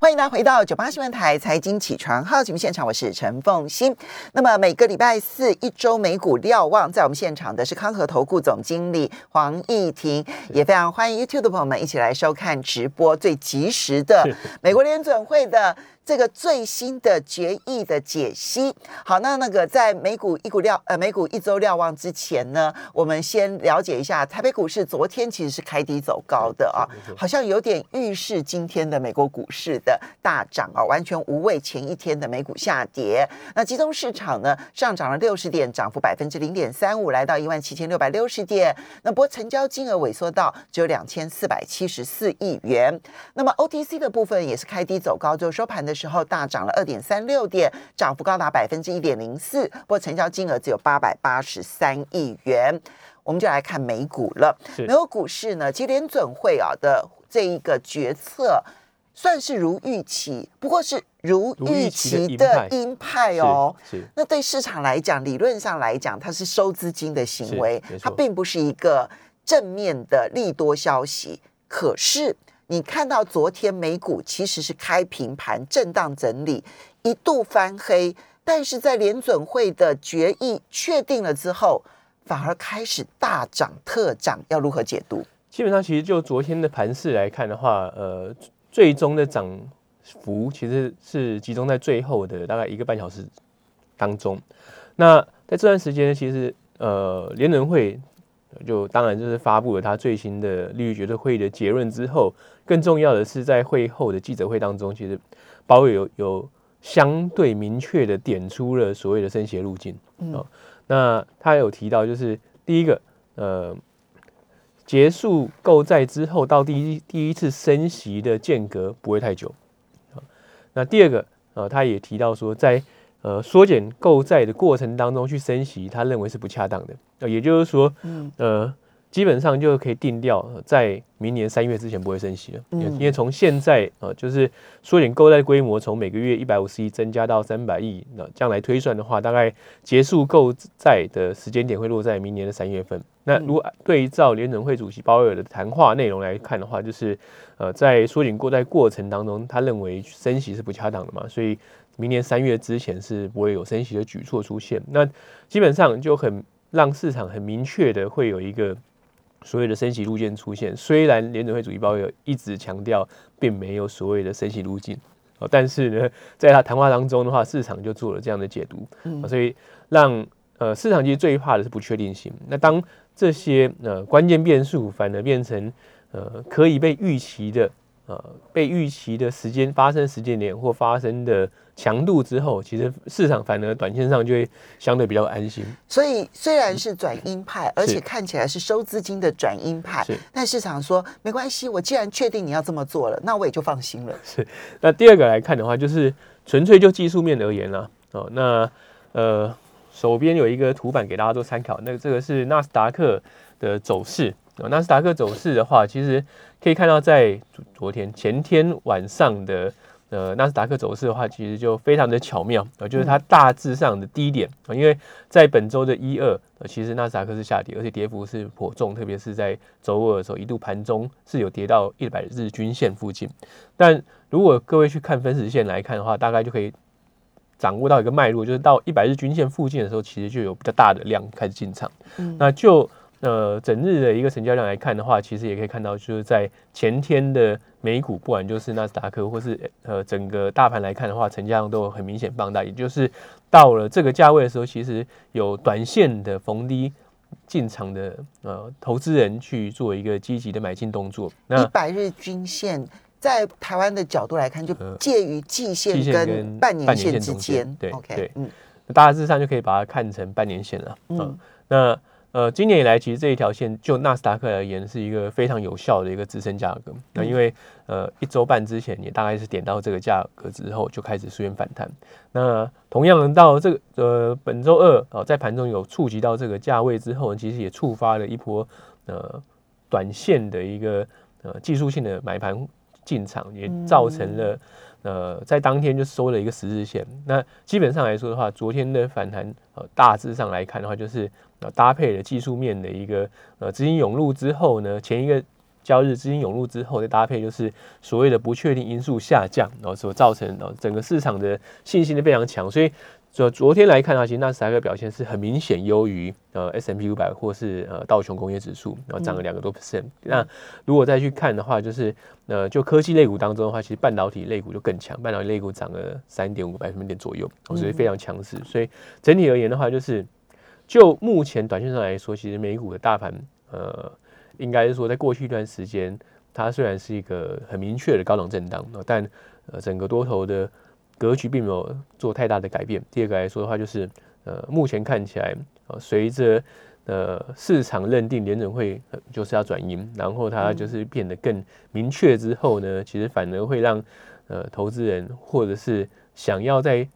欢迎大家回到九八新闻台财经起床号节目现场，我是陈凤欣。那么每个礼拜四一周美股瞭望，在我们现场的是康和投顾总经理黄义婷，也非常欢迎 YouTube 的朋友们一起来收看直播最及时的 美国联准会的。这个最新的决议的解析，好，那那个在美股一股料呃美股一周瞭望之前呢，我们先了解一下台北股市昨天其实是开低走高的啊，好像有点预示今天的美国股市的大涨啊，完全无畏前一天的美股下跌。那集中市场呢上涨了六十点，涨幅百分之零点三五，来到一万七千六百六十点。那不过成交金额萎缩到只有两千四百七十四亿元。那么 OTC 的部分也是开低走高，就收盘的。时候大涨了二点三六点，涨幅高达百分之一点零四，不过成交金额只有八百八十三亿元。我们就来看美股了。美国股市呢，其实联准会啊的这一个决策算是如预期，不过是如预期的鹰派哦。那对市场来讲，理论上来讲，它是收资金的行为，它并不是一个正面的利多消息。可是。你看到昨天美股其实是开平盘震荡整理，一度翻黑，但是在联准会的决议确定了之后，反而开始大涨特涨，要如何解读？基本上，其实就昨天的盘势来看的话，呃，最终的涨幅其实是集中在最后的大概一个半小时当中。那在这段时间，其实呃，联准会。就当然就是发布了他最新的利率决策会议的结论之后，更重要的是在会后的记者会当中，其实鲍威有有相对明确的点出了所谓的升息路径啊。那他有提到，就是第一个，呃，结束购债之后到第一第一次升息的间隔不会太久啊。那第二个，呃，他也提到说在呃，缩减购债的过程当中去升息，他认为是不恰当的。呃，也就是说，呃，基本上就可以定掉，在明年三月之前不会升息了。嗯，因为从现在呃，就是缩减购债规模从每个月一百五十亿增加到三百亿，那将来推算的话，大概结束购债的时间点会落在明年的三月份。那如果对照联准会主席鲍威尔的谈话内容来看的话，就是呃，在缩减购债过程当中，他认为升息是不恰当的嘛，所以。明年三月之前是不会有升息的举措出现，那基本上就很让市场很明确的会有一个所谓的升息路径出现。虽然联准会主义包有一直强调并没有所谓的升息路径，但是呢，在他谈话当中的话，市场就做了这样的解读，所以让呃市场其实最怕的是不确定性。那当这些呃关键变数反而变成呃可以被预期的。呃，被预期的时间发生时间点或发生的强度之后，其实市场反而短线上就会相对比较安心。所以虽然是转鹰派，而且看起来是收资金的转鹰派，但市场说没关系，我既然确定你要这么做了，那我也就放心了。是。那第二个来看的话，就是纯粹就技术面而言啦。哦，那呃，手边有一个图板给大家做参考，那这个是纳斯达克的走势。纳斯达克走势的话，其实可以看到，在昨天、前天晚上的呃纳斯达克走势的话，其实就非常的巧妙啊，就是它大致上的低点啊，因为在本周的一二，其实纳斯达克是下跌，而且跌幅是颇重，特别是在周二的时候，一度盘中是有跌到一百日均线附近。但如果各位去看分时线来看的话，大概就可以掌握到一个脉络，就是到一百日均线附近的时候，其实就有比较大的量开始进场。嗯，那就。呃，整日的一个成交量来看的话，其实也可以看到，就是在前天的美股，不管就是纳斯达克或是呃整个大盘来看的话，成交量都有很明显放大。也就是到了这个价位的时候，其实有短线的逢低进场的呃投资人去做一个积极的买进动作。那一百日均线在台湾的角度来看，就介于季线跟半年线之间。对，OK，嗯，大致上就可以把它看成半年线了。嗯，那。呃，今年以来，其实这一条线就纳斯达克而言是一个非常有效的一个支撑价格。那因为呃一周半之前也大概是点到这个价格之后，就开始出现反弹。那同样到这个呃本周二哦，在盘中有触及到这个价位之后，其实也触发了一波呃短线的一个呃技术性的买盘进场，也造成了。呃，在当天就收了一个十日线。那基本上来说的话，昨天的反弹，呃，大致上来看的话，就是呃搭配了技术面的一个呃资金涌入之后呢，前一个交易日资金涌入之后，再搭配就是所谓的不确定因素下降，然后所造成的整个市场的信心都非常强，所以。昨昨天来看的话，其实纳斯达克表现是很明显优于呃 S M P 五百或是呃道琼工业指数，然后涨了两个多 percent。那如果再去看的话，就是呃就科技类股当中的话，其实半导体类股就更强，半导体类股涨了三点五个百分点左右，所以非常强势。所以整体而言的话，就是就目前短线上来说，其实美股的大盘呃应该是说在过去一段时间，它虽然是一个很明确的高档震荡，但呃整个多头的。格局并没有做太大的改变。第二个来说的话，就是呃，目前看起来，呃，随着呃市场认定联准会就是要转阴，然后它就是变得更明确之后呢，其实反而会让呃投资人或者是想要在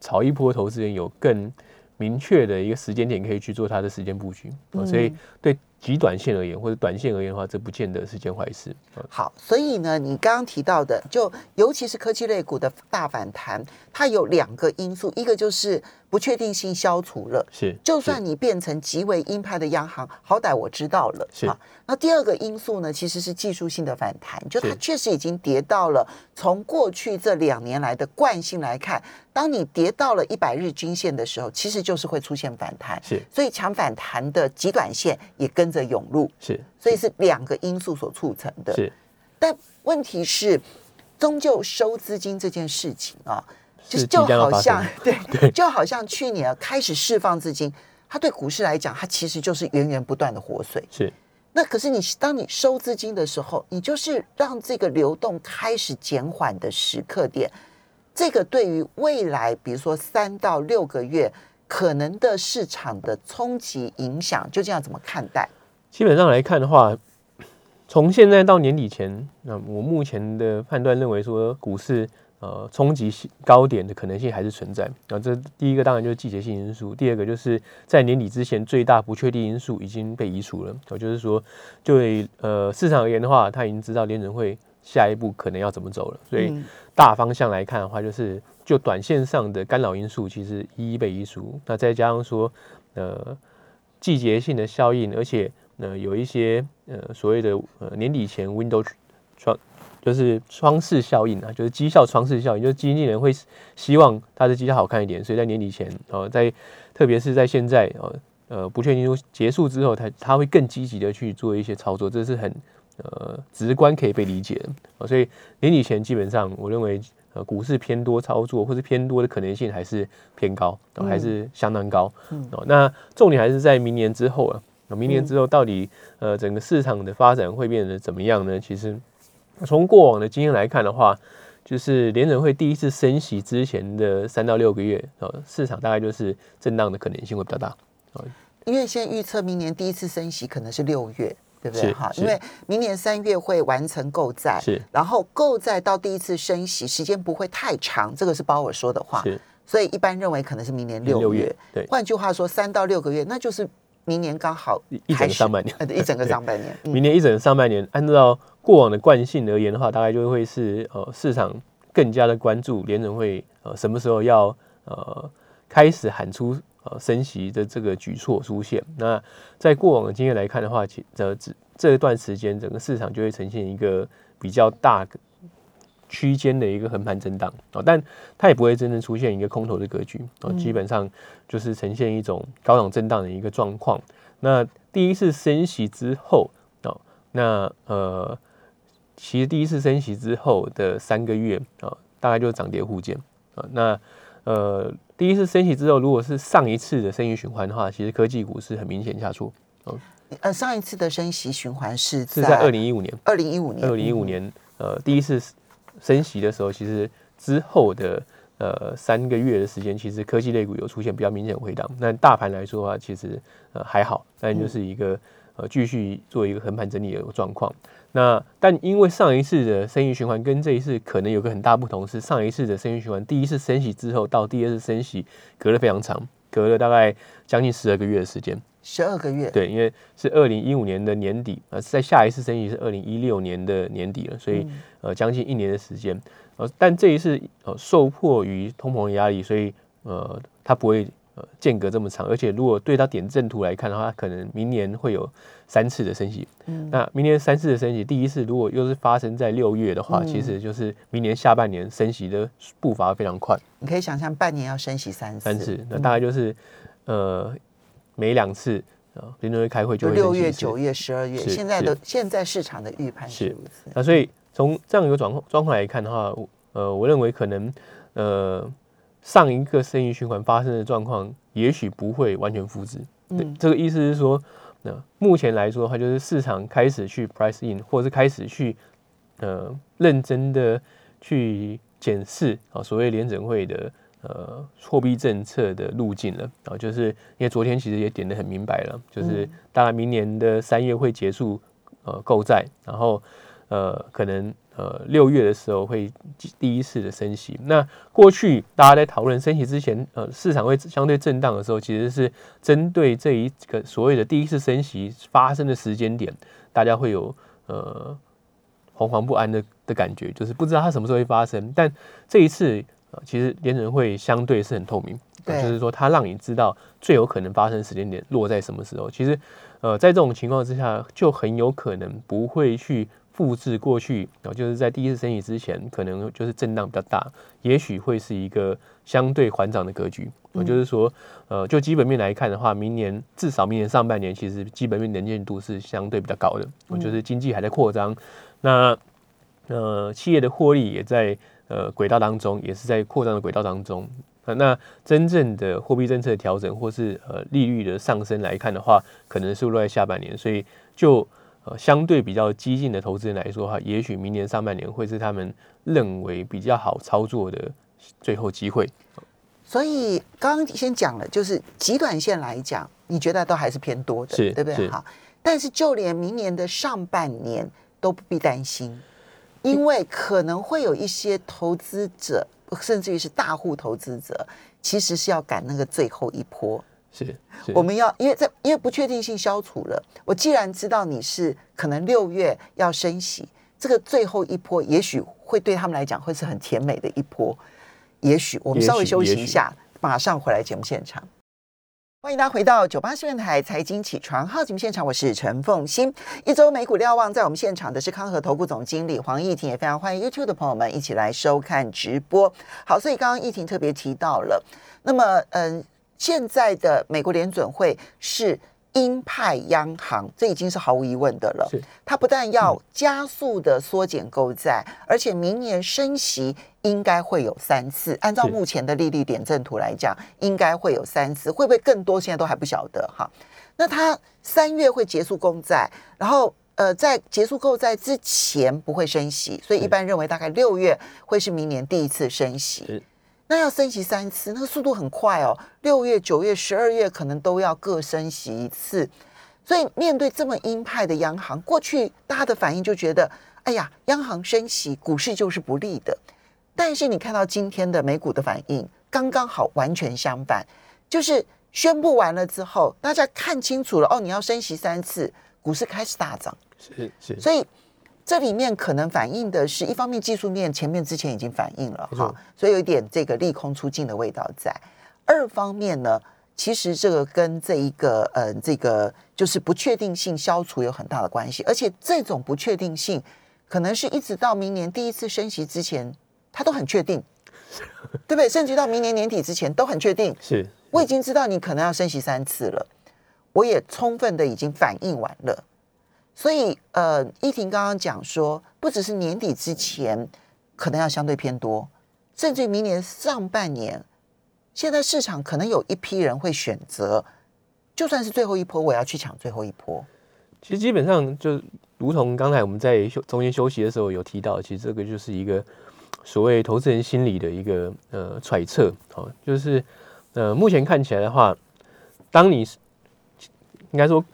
炒一波投资人有更明确的一个时间点可以去做它的时间布局。所以对。极短线而言，或者短线而言的话，这不见得是件坏事。好，所以呢，你刚刚提到的，就尤其是科技类股的大反弹，它有两个因素，一个就是不确定性消除了，是，就算你变成极为鹰派的央行，好歹我知道了，是。那第二个因素呢，其实是技术性的反弹，就它确实已经跌到了从过去这两年来的惯性来看，当你跌到了一百日均线的时候，其实就是会出现反弹，是。所以强反弹的极短线也跟。的涌入是，所以是两个因素所促成的。是，但问题是，终究收资金这件事情啊，就是就好像对对，就好像去年开始释放资金，它对股市来讲，它其实就是源源不断的活水。是，那可是你当你收资金的时候，你就是让这个流动开始减缓的时刻点。这个对于未来，比如说三到六个月可能的市场的冲击影响，究竟要怎么看待？基本上来看的话，从现在到年底前，那我目前的判断认为说，股市呃冲击高点的可能性还是存在。啊，这第一个当然就是季节性因素，第二个就是在年底之前最大不确定因素已经被移除了。也就是说，对呃市场而言的话，他已经知道联准会下一步可能要怎么走了。所以大方向来看的话，就是就短线上的干扰因素其实一一被移除。那再加上说呃季节性的效应，而且那有一些呃所谓的呃年底前 window 窗就是窗式效应啊，就是绩效窗式效应，就是经纪人会希望他的绩效好看一点，所以在年底前哦，在特别是在现在哦呃不确定性结束之后，他他会更积极的去做一些操作，这是很呃直观可以被理解的所以年底前基本上我认为呃股市偏多操作或是偏多的可能性还是偏高，还是相当高哦。那重点还是在明年之后啊。那明年之后，到底呃整个市场的发展会变得怎么样呢？其实从过往的经验来看的话，就是联准会第一次升息之前的三到六个月，呃，市场大概就是震荡的可能性会比较大。因为现在预测明年第一次升息可能是六月，对不对？哈，因为明年三月会完成购债，是，然后购债到第一次升息时间不会太长，这个是包我说的话，是，所以一般认为可能是明年六月。对，换句话说，三到六个月，那就是。明年刚好一整个上半年，一整个 上半年。明年一整个上半年，按照过往的惯性而言的话，大概就会是呃市场更加的关注联准会呃什么时候要呃开始喊出呃升息的这个举措出现。那在过往的经验来看的话，其这这这段时间整个市场就会呈现一个比较大。区间的一个横盘震荡哦，但它也不会真正出现一个空头的格局哦，基本上就是呈现一种高档震荡的一个状况。那第一次升息之后哦，那呃，其实第一次升息之后的三个月啊，大概就是涨跌互见啊。那呃，第一次升息之后，如果是上一次的升息循环的话，其实科技股是很明显下挫哦。呃，上一次的升息循环是是在二零一五年，二零一五年，二零一五年呃，第一次。升息的时候，其实之后的呃三个月的时间，其实科技类股有出现比较明显回档。那大盘来说的话，其实呃还好，但就是一个呃继续做一个横盘整理的一个状况。那但因为上一次的生意循环跟这一次可能有个很大不同，是上一次的生意循环第一次升息之后到第二次升息隔了非常长，隔了大概将近十二个月的时间。十二个月，对，因为是二零一五年的年底，呃，在下一次升息是二零一六年的年底了，所以呃，将近一年的时间，呃，但这一次呃，受迫于通膨压力，所以呃，它不会呃间隔这么长，而且如果对它点阵图来看的话，可能明年会有三次的升息。嗯，那明年三次的升息，第一次如果又是发生在六月的话，其实就是明年下半年升息的步伐非常快。你可以想象半年要升息三次，三次，那大概就是呃每两次。啊，联准会开会就六月、九月、十二月，现在的现在市场的预判是如此。那所以从这样一个状况状况来看的话，呃，我认为可能呃上一个生意循环发生的状况，也许不会完全复制。嗯，这个意思是说，那目前来说的话，就是市场开始去 price in，或者是开始去呃认真的去检视啊，所谓联准会的。呃，货币政策的路径了啊，就是因为昨天其实也点的很明白了，就是大概明年的三月会结束呃购债，然后呃可能呃六月的时候会第一次的升息。那过去大家在讨论升息之前，呃市场会相对震荡的时候，其实是针对这一个所谓的第一次升息发生的时间点，大家会有呃惶惶不安的的感觉，就是不知道它什么时候会发生。但这一次。其实联准会相对是很透明，就是说它让你知道最有可能发生时间点落在什么时候。其实，呃，在这种情况之下，就很有可能不会去复制过去，然后就是在第一次升息之前，可能就是震荡比较大，也许会是一个相对缓涨的格局。我就是说，呃，就基本面来看的话，明年至少明年上半年，其实基本面能见度是相对比较高的。我就是经济还在扩张，那呃，企业的获利也在。呃，轨道当中也是在扩张的轨道当中啊。那真正的货币政策调整或是呃利率的上升来看的话，可能是落在下半年。所以就呃相对比较激进的投资人来说的话，也许明年上半年会是他们认为比较好操作的最后机会。所以刚刚先讲了，就是极短线来讲，你觉得都还是偏多的，对不对？好，但是就连明年的上半年都不必担心。因为可能会有一些投资者，甚至于是大户投资者，其实是要赶那个最后一波。是，我们要因为在因为不确定性消除了，我既然知道你是可能六月要升息，这个最后一波也许会对他们来讲会是很甜美的一波。也许我们稍微休息一下，马上回来节目现场。欢迎大家回到九八新闻台财经起床号节目现场，我是陈凤欣。一周美股瞭望，在我们现场的是康和投顾总经理黄义婷，也非常欢迎 YouTube 的朋友们一起来收看直播。好，所以刚刚义婷特别提到了，那么嗯，现在的美国联准会是。鹰派央行，这已经是毫无疑问的了。它不但要加速的缩减购债，而且明年升息应该会有三次。按照目前的利率点阵图来讲，应该会有三次，会不会更多？现在都还不晓得哈。那它三月会结束公债，然后呃，在结束购债之前不会升息，所以一般认为大概六月会是明年第一次升息。那要升息三次，那个速度很快哦。六月、九月、十二月可能都要各升息一次，所以面对这么鹰派的央行，过去大家的反应就觉得，哎呀，央行升息，股市就是不利的。但是你看到今天的美股的反应，刚刚好完全相反，就是宣布完了之后，大家看清楚了，哦，你要升息三次，股市开始大涨。是是，所以。这里面可能反映的是一方面技术面前面之前已经反映了哈，所以有一点这个利空出尽的味道在。二方面呢，其实这个跟这一个呃这个就是不确定性消除有很大的关系，而且这种不确定性可能是一直到明年第一次升息之前，它都很确定，对不对？甚至到明年年底之前都很确定。是，我已经知道你可能要升息三次了，我也充分的已经反应完了。所以，呃，依婷刚刚讲说，不只是年底之前可能要相对偏多，甚至明年上半年，现在市场可能有一批人会选择，就算是最后一波，我要去抢最后一波。其实基本上就如同刚才我们在休中间休息的时候有提到，其实这个就是一个所谓投资人心理的一个呃揣测，好，就是呃目前看起来的话，当你应该说。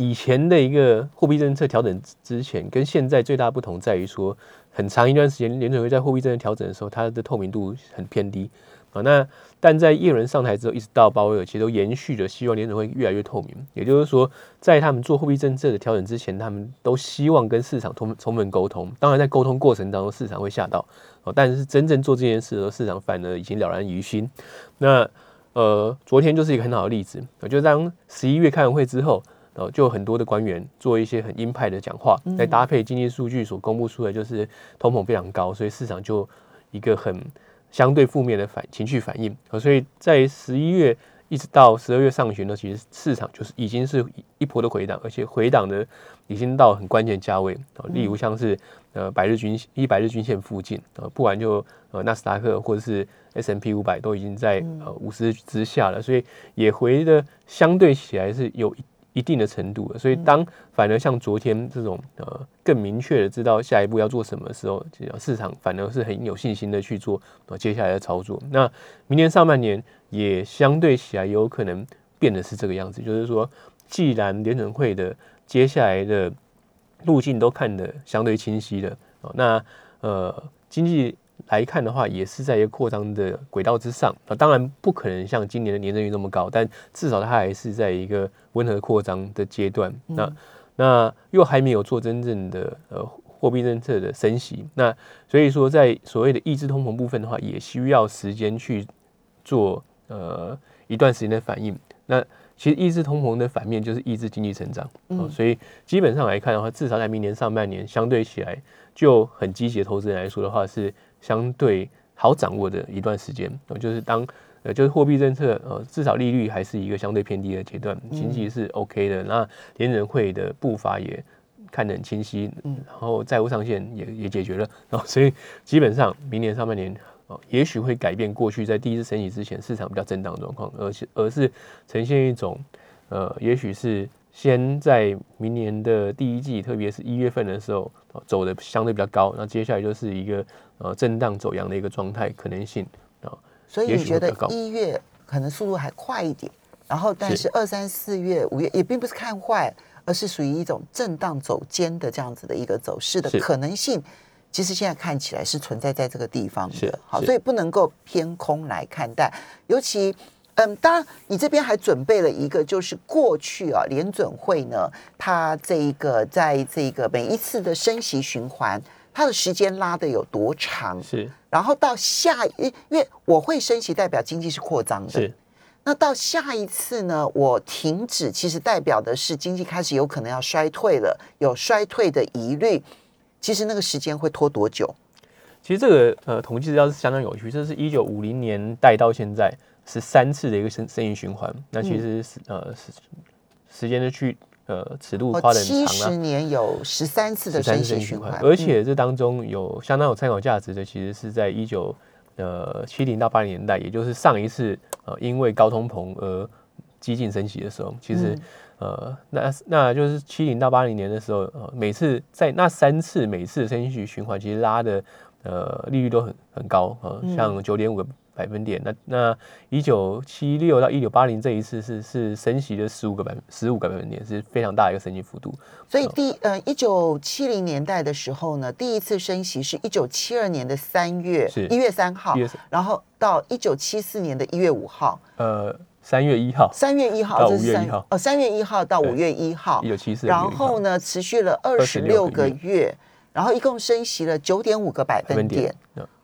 以前的一个货币政策调整之前，跟现在最大不同在于说，很长一段时间联准会在货币政策调整的时候，它的透明度很偏低啊。那但在耶伦上台之后，一直到鲍威尔，其实都延续着希望联准会越来越透明。也就是说，在他们做货币政策的调整之前，他们都希望跟市场充充分沟通。当然，在沟通过程当中，市场会吓到。但是真正做这件事的时候，市场反而已经了然于心。那呃，昨天就是一个很好的例子，我就当十一月开完会之后，就很多的官员做一些很鹰派的讲话，再搭配经济数据所公布出来，就是通膨非常高，所以市场就一个很相对负面的反情绪反应，所以在十一月。一直到十二月上旬呢，其实市场就是已经是一波的回档，而且回档的已经到很关键价位。啊，例如像是呃百日均一百日均线附近。呃，不管就呃纳斯达克或者是 S M P 五百都已经在呃五十之下了，所以也回的相对起来是有一。一定的程度了，所以当反而像昨天这种呃更明确的知道下一步要做什么的时候，市场反而是很有信心的去做呃接下来的操作。那明年上半年也相对起来有可能变得是这个样子，就是说，既然联准会的接下来的路径都看得相对清晰了，哦，那呃经济。来看的话，也是在一个扩张的轨道之上啊，当然不可能像今年的年增率那么高，但至少它还是在一个温和扩张的阶段。那那又还没有做真正的呃货币政策的升息，那所以说在所谓的抑制通膨部分的话，也需要时间去做呃一段时间的反应。那其实抑制通膨的反面就是抑制经济成长，嗯，所以基本上来看的话，至少在明年上半年相对起来就很积极的投资人来说的话是。相对好掌握的一段时间，就是当呃，就是货币政策呃，至少利率还是一个相对偏低的阶段，经济是 OK 的。那联人会的步伐也看得很清晰，嗯，然后债务上限也也解决了，然后所以基本上明年上半年哦，也许会改变过去在第一次升息之前市场比较震荡的状况，而是而是呈现一种呃，也许是。先在明年的第一季，特别是一月份的时候，走的相对比较高，那接下来就是一个呃震荡走阳的一个状态可能性啊。所以你觉得一月可能速度还快一点，然后但是二三四月、五月也并不是看坏，而是属于一种震荡走尖的这样子的一个走势的可能性，其实现在看起来是存在在这个地方的。好，所以不能够偏空来看待，尤其。嗯，当然，你这边还准备了一个，就是过去啊，联准会呢，它这一个在这个每一次的升息循环，它的时间拉的有多长？是，然后到下，一因为我会升息，代表经济是扩张的。是，那到下一次呢，我停止，其实代表的是经济开始有可能要衰退了，有衰退的疑虑。其实那个时间会拖多久？其实这个呃统计资料是相当有趣，这是一九五零年代到现在。是三次的一个生生意循环，那其实是呃时时间的去呃尺度花的很长七十年有十三次的生意循环，而且这当中有相当有参考价值的，其实是在一九呃七零到八零年代，也就是上一次呃因为高通膨而激进升息的时候，其实呃那那就是七零到八零年的时候，呃每次在那三次每次的生意循环，其实拉的呃利率都很很高呃，像九点五个。百分点，那那一九七六到一九八零这一次是是升息的十五个百分十五个百分点，是非常大的一个升息幅度。所以第呃一九七零年代的时候呢，第一次升息是一九七二年的三月一月三号，然后到一九七四年的一月五号，呃三月一号，三月一号到五月一号，哦三月一号到五月一号，一九七四，然后呢持续了二十六个月，然后一共升息了九点五个百分点。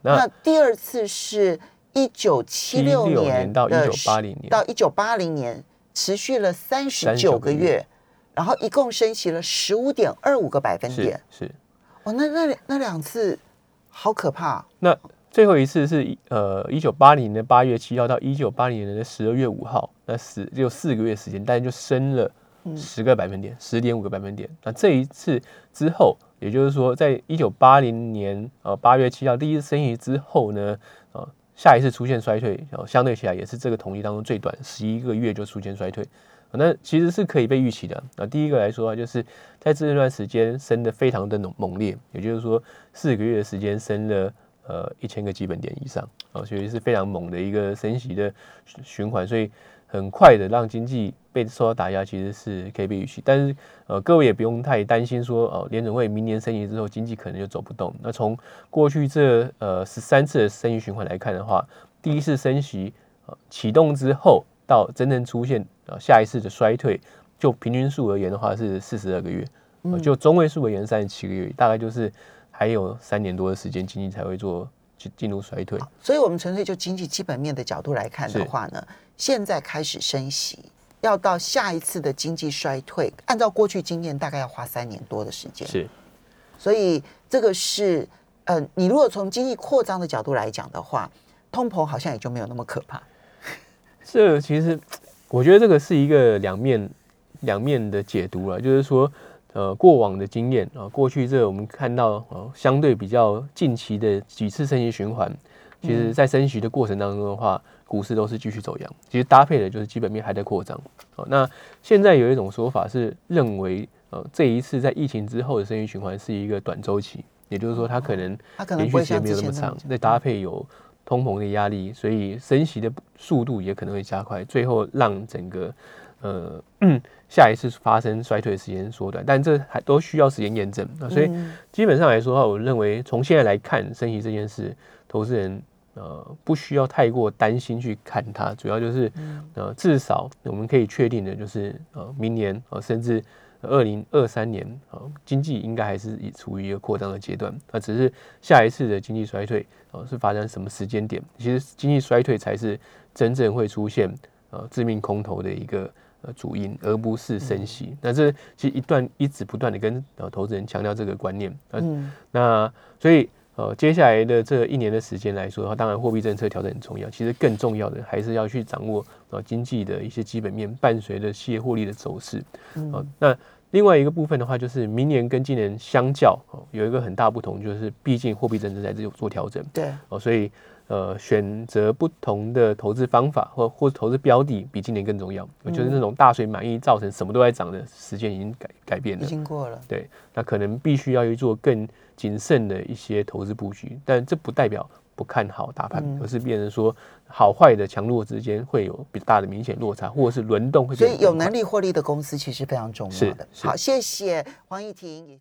那第二次是。一九七六年到一九八零年，到一九八零年持续了三十九个月，然后一共升息了十五点二五个百分点。是，哦，那那那两次好可怕。那最后一次是呃一九八零年八月七号到一九八零年的十二月五号，那十只有四个月时间，但就升了十个百分点，十点五个百分点。那这一次之后，也就是说，在一九八零年呃八月七号第一次升息之后呢，呃。下一次出现衰退，相对起来也是这个统计当中最短，十一个月就出现衰退，那其实是可以被预期的。那第一个来说啊，就是在这段时间升的非常的猛猛烈，也就是说四个月的时间升了呃一千个基本点以上啊，所以是非常猛的一个升息的循环，所以。很快的让经济被受到打压，其实是可以被预期。但是，呃，各位也不用太担心，说哦，联准会明年升息之后，经济可能就走不动。那从过去这呃十三次的升息循环来看的话，第一次升息呃启动之后，到真正出现呃下一次的衰退，就平均数而言的话是四十二个月，就中位数而言三十七个月，大概就是还有三年多的时间，经济才会做进进入衰退。所以，我们纯粹就经济基本面的角度来看的话呢，现在开始升息，要到下一次的经济衰退，按照过去经验，大概要花三年多的时间。是，所以这个是，呃，你如果从经济扩张的角度来讲的话，通膨好像也就没有那么可怕。这其实，我觉得这个是一个两面两面的解读了，就是说。呃，过往的经验啊，过去这我们看到呃，相对比较近期的几次升息循环，其实在升息的过程当中的话，股市都是继续走阳。其实搭配的就是基本面还在扩张。哦，那现在有一种说法是认为，呃，这一次在疫情之后的升息循环是一个短周期，也就是说它可能连续时间没有那么长，再搭配有通膨的压力，所以升息的速度也可能会加快，最后让整个呃。下一次发生衰退的时间缩短，但这还都需要时间验证啊。所以基本上来说的话，我认为从现在来看升息这件事，投资人呃不需要太过担心去看它。主要就是呃至少我们可以确定的就是呃明年呃甚至二零二三年啊经济应该还是处于一个扩张的阶段。那只是下一次的经济衰退啊是发生什么时间点？其实经济衰退才是真正会出现呃致命空头的一个。主因，而不是升息。那这其实一段一直不断的跟呃投资人强调这个观念。嗯，那所以呃接下来的这一年的时间来说的话，当然货币政策调整很重要。其实更重要的还是要去掌握呃经济的一些基本面，伴随着企业获利的走势。嗯，那另外一个部分的话，就是明年跟今年相较，有一个很大不同，就是毕竟货币政策在这做调整。对，哦，所以。呃，选择不同的投资方法或或投资标的比今年更重要。我觉得那种大水满溢造成什么都在涨的时间已经改改变了，已经过了。对，那可能必须要去做更谨慎的一些投资布局，但这不代表不看好大盘，而是变成说好坏的强弱之间会有比较大的明显落差，或者是轮动会。所以有能力获利的公司其实非常重要的。好，谢谢黄义婷。